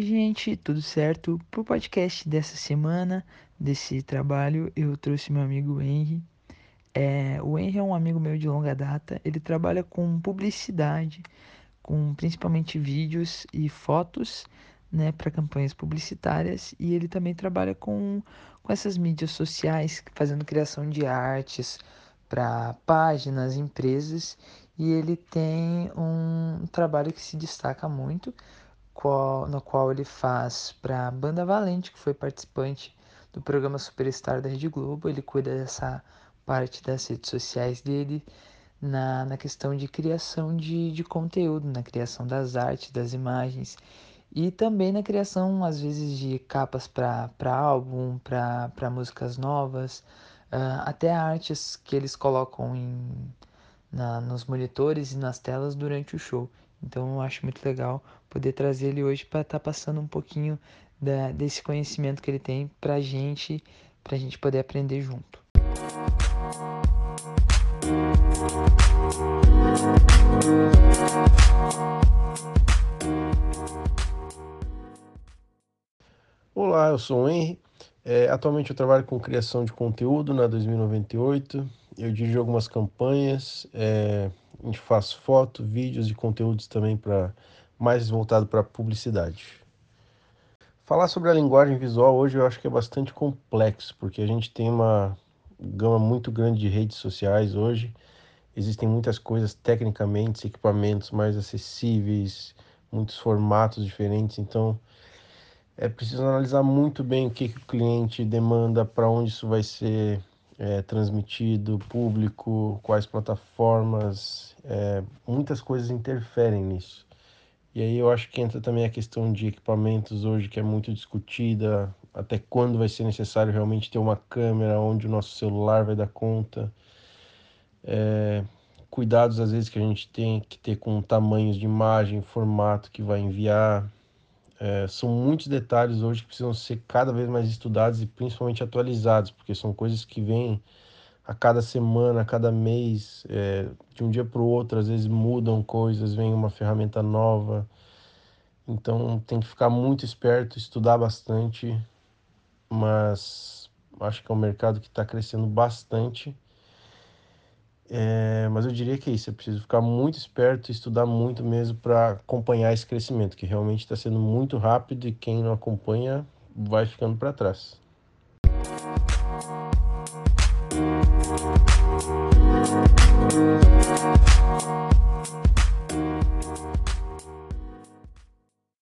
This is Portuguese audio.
gente, tudo certo? Para o podcast dessa semana, desse trabalho, eu trouxe meu amigo Henry. É, o Henry é um amigo meu de longa data, ele trabalha com publicidade, com principalmente vídeos e fotos né, para campanhas publicitárias e ele também trabalha com, com essas mídias sociais, fazendo criação de artes para páginas, empresas e ele tem um trabalho que se destaca muito, qual, no qual ele faz para a Banda Valente, que foi participante do programa Superstar da Rede Globo. Ele cuida dessa parte das redes sociais dele na, na questão de criação de, de conteúdo, na criação das artes, das imagens e também na criação, às vezes, de capas para álbum, para músicas novas, uh, até artes que eles colocam em, na, nos monitores e nas telas durante o show. Então eu acho muito legal poder trazer ele hoje para estar tá passando um pouquinho da, desse conhecimento que ele tem para gente, para a gente poder aprender junto. Olá, eu sou o Henry. É, atualmente eu trabalho com criação de conteúdo na 2098. Eu dirijo algumas campanhas, é, a gente faz foto, vídeos e conteúdos também para mais voltado para publicidade. Falar sobre a linguagem visual hoje eu acho que é bastante complexo, porque a gente tem uma gama muito grande de redes sociais hoje. Existem muitas coisas tecnicamente, equipamentos mais acessíveis, muitos formatos diferentes, então é preciso analisar muito bem o que, que o cliente demanda, para onde isso vai ser é, transmitido, público, quais plataformas, é, muitas coisas interferem nisso. E aí eu acho que entra também a questão de equipamentos hoje, que é muito discutida, até quando vai ser necessário realmente ter uma câmera onde o nosso celular vai dar conta. É, cuidados às vezes que a gente tem que ter com tamanhos de imagem, formato que vai enviar, é, são muitos detalhes hoje que precisam ser cada vez mais estudados e principalmente atualizados, porque são coisas que vêm a cada semana, a cada mês, é, de um dia para o outro, às vezes mudam coisas, vem uma ferramenta nova. Então tem que ficar muito esperto, estudar bastante, mas acho que é um mercado que está crescendo bastante é, mas eu diria que é isso, é preciso ficar muito esperto e estudar muito mesmo para acompanhar esse crescimento, que realmente está sendo muito rápido e quem não acompanha vai ficando para trás.